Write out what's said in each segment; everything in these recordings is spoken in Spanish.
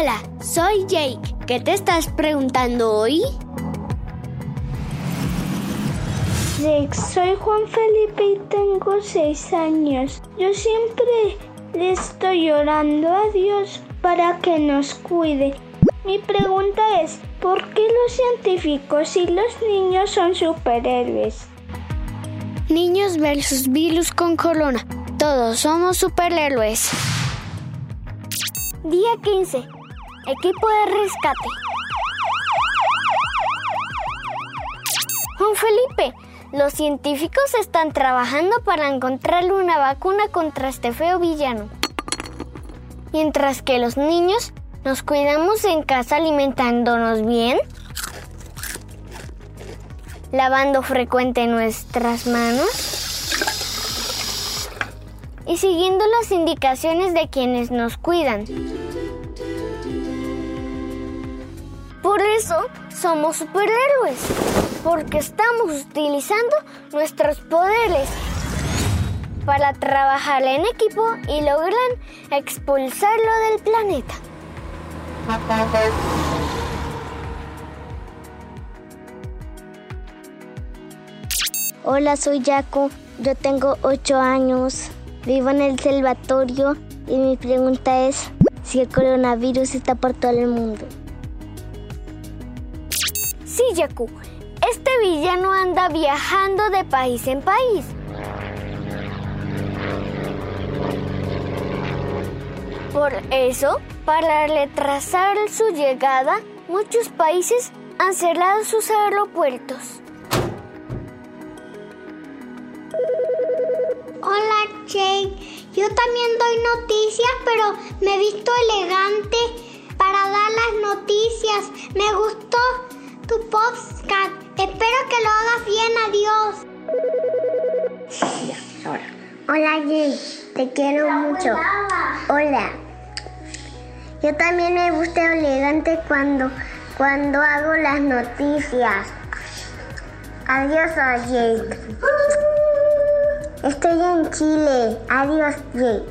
Hola, soy Jake. ¿Qué te estás preguntando hoy? Jake, soy Juan Felipe y tengo seis años. Yo siempre le estoy orando a Dios para que nos cuide. Mi pregunta es, ¿por qué los científicos y los niños son superhéroes? Niños versus virus con corona. Todos somos superhéroes. Día 15. Equipo de rescate. Juan Felipe, los científicos están trabajando para encontrarle una vacuna contra este feo villano. Mientras que los niños nos cuidamos en casa alimentándonos bien, lavando frecuente nuestras manos y siguiendo las indicaciones de quienes nos cuidan. Por eso somos superhéroes, porque estamos utilizando nuestros poderes para trabajar en equipo y logran expulsarlo del planeta. Hola, soy Jaco. Yo tengo 8 años. Vivo en el Salvatorio y mi pregunta es si el coronavirus está por todo el mundo. Este villano anda viajando de país en país. Por eso, para retrasar su llegada, muchos países han cerrado sus aeropuertos. Hola, Jake. Yo también doy noticias, pero me he visto elegante para dar las noticias. Me gustó tu podcast. Espero que lo hagas bien. Adiós. Hola Jake, te quiero mucho. Hola. Yo también me gusto elegante cuando, cuando hago las noticias. Adiós, Jake. Estoy en Chile. Adiós, Jake.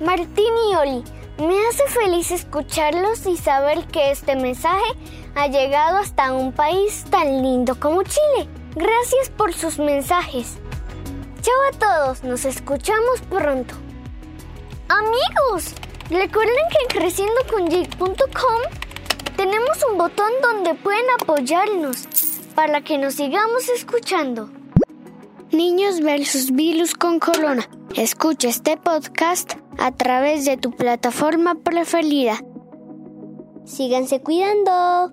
Martín y Oli, me hace feliz escucharlos y saber que este mensaje ha llegado hasta un país tan lindo como Chile. Gracias por sus mensajes. Chao a todos, nos escuchamos pronto. Amigos, recuerden que en creciendoconyake.com tenemos un botón donde pueden apoyarnos para que nos sigamos escuchando. Niños versus virus con corona. Escucha este podcast a través de tu plataforma preferida. Síganse cuidando.